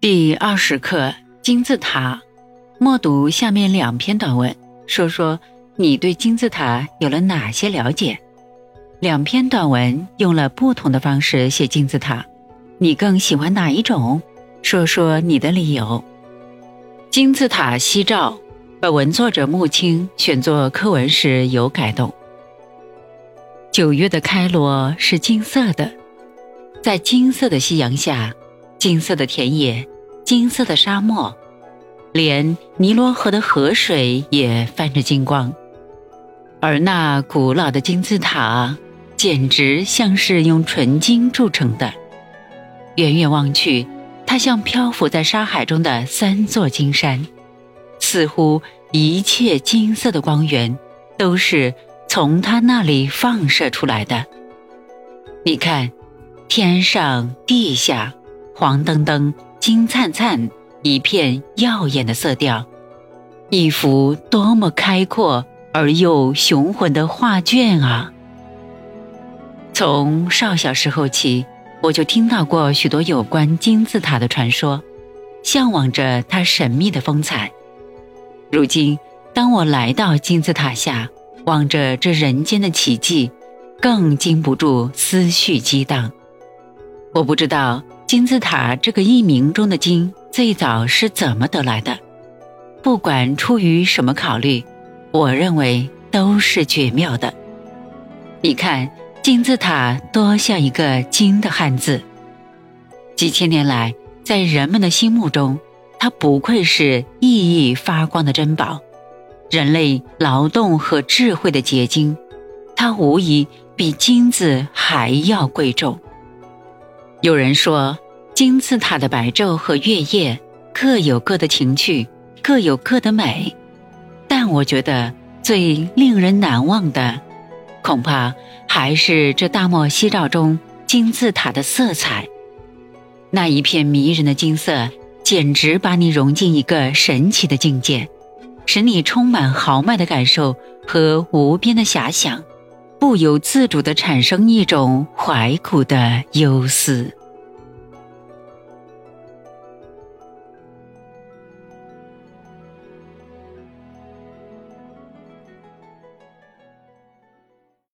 第二十课金字塔，默读下面两篇短文，说说你对金字塔有了哪些了解。两篇短文用了不同的方式写金字塔，你更喜欢哪一种？说说你的理由。金字塔夕照，本文作者穆青选作课文时有改动。九月的开罗是金色的，在金色的夕阳下。金色的田野，金色的沙漠，连尼罗河的河水也泛着金光。而那古老的金字塔，简直像是用纯金铸成的。远远望去，它像漂浮在沙海中的三座金山，似乎一切金色的光源都是从它那里放射出来的。你看，天上地下。黄澄澄、金灿灿，一片耀眼的色调，一幅多么开阔而又雄浑的画卷啊！从少小时候起，我就听到过许多有关金字塔的传说，向往着它神秘的风采。如今，当我来到金字塔下，望着这人间的奇迹，更禁不住思绪激荡。我不知道。金字塔这个译名中的“金”最早是怎么得来的？不管出于什么考虑，我认为都是绝妙的。你看，金字塔多像一个“金”的汉字。几千年来，在人们的心目中，它不愧是熠熠发光的珍宝，人类劳动和智慧的结晶。它无疑比金子还要贵重。有人说，金字塔的白昼和月夜各有各的情趣，各有各的美。但我觉得最令人难忘的，恐怕还是这大漠夕照中金字塔的色彩。那一片迷人的金色，简直把你融进一个神奇的境界，使你充满豪迈的感受和无边的遐想。不由自主地产生一种怀古的忧思。